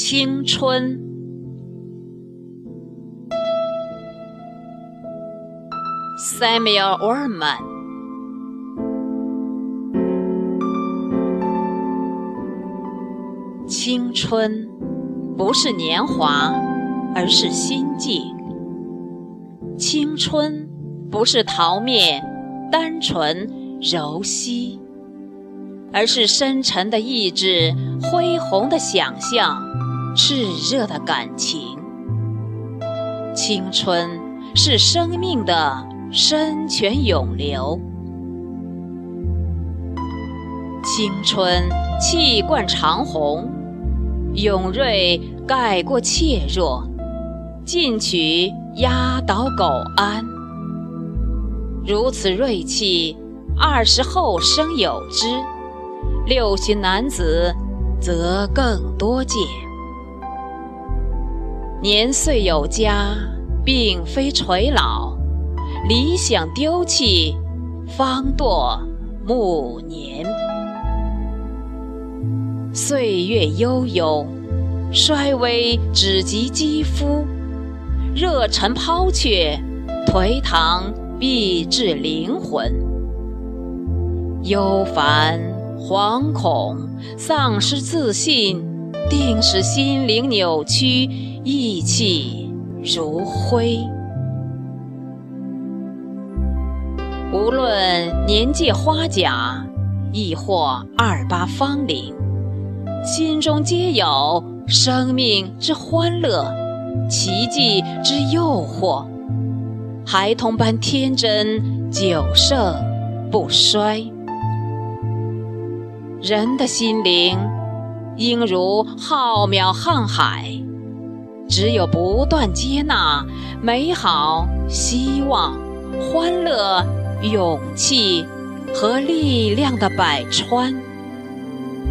青春。Samuel Orman。青春不是年华，而是心境；青春不是桃面、单纯、柔细，而是深沉的意志、恢宏的想象、炽热的感情。青春是生命的深泉涌流，青春气贯长虹。勇锐盖过怯弱，进取压倒苟安。如此锐气，二十后生有之，六旬男子则更多见。年岁有加，并非垂老；理想丢弃，方堕暮年。岁月悠悠，衰微只及肌肤；热忱抛却，颓唐必至灵魂。忧烦、惶恐、丧失自信，定使心灵扭曲，意气如灰。无论年届花甲，亦或二八芳龄。心中皆有生命之欢乐，奇迹之诱惑，孩童般天真，久盛不衰。人的心灵应如浩渺瀚海，只有不断接纳美好、希望、欢乐、勇气和力量的百川。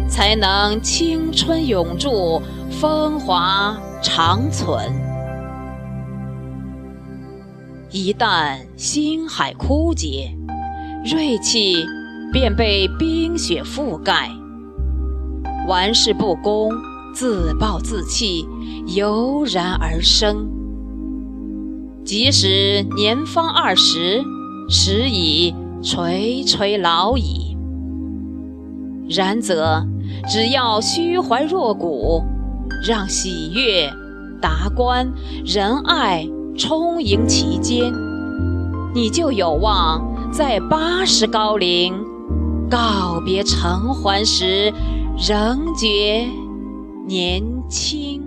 才能青春永驻，风华长存。一旦星海枯竭，锐气便被冰雪覆盖，玩世不恭、自暴自弃油然而生。即使年方二十，时已垂垂老矣。然则。只要虚怀若谷，让喜悦、达观、仁爱充盈其间，你就有望在八十高龄告别尘寰时，仍觉年轻。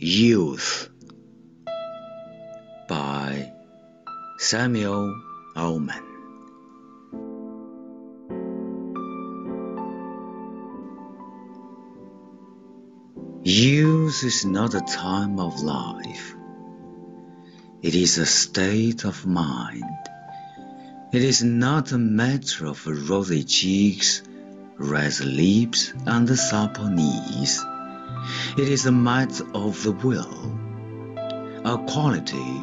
Youth. By Samuel Ullman. Youth is not a time of life. It is a state of mind. It is not a matter of rosy cheeks, red lips, and supple knees. It is a matter of the will, a quality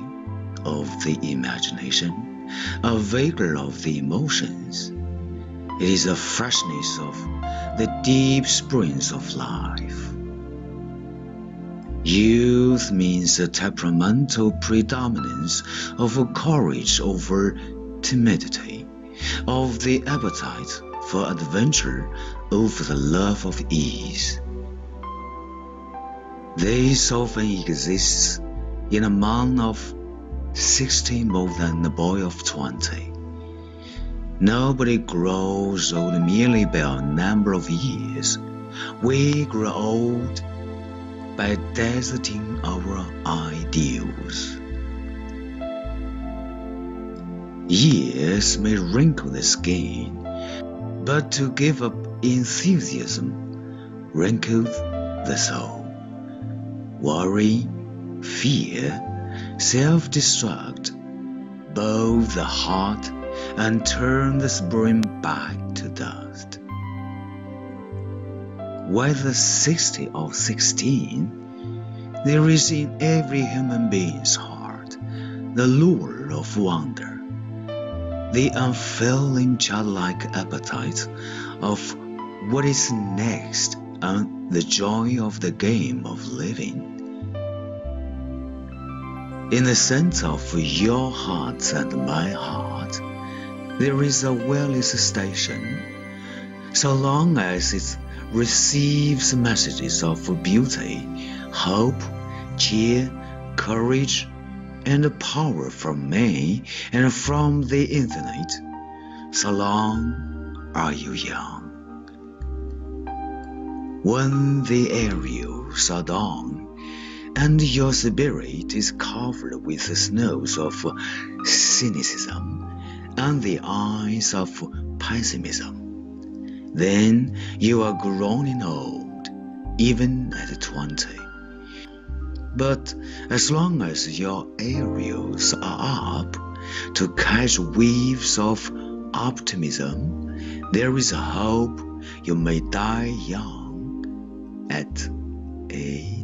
of the imagination, a vigor of the emotions. It is the freshness of the deep springs of life. Youth means a temperamental predominance of courage over timidity, of the appetite for adventure over the love of ease. This often exists in a man of sixty more than a boy of twenty. Nobody grows old merely by a number of years. We grow old by deserting our ideals. Years may wrinkle the skin, but to give up enthusiasm wrinkles the soul. Worry, fear, self destruct, bow the heart and turn the spring back to Whether sixty or sixteen, there is in every human being's heart the lure of wonder, the unfailing childlike appetite of what is next, and the joy of the game of living. In the sense of your heart and my heart, there is a wireless station. So long as it receives messages of beauty, hope, cheer, courage, and power from me and from the infinite, so long are you young. When the aerials are done, and your spirit is covered with the snows of cynicism and the eyes of pessimism, then you are growing old, even at twenty. But as long as your aerials are up to catch waves of optimism, there is a hope you may die young at a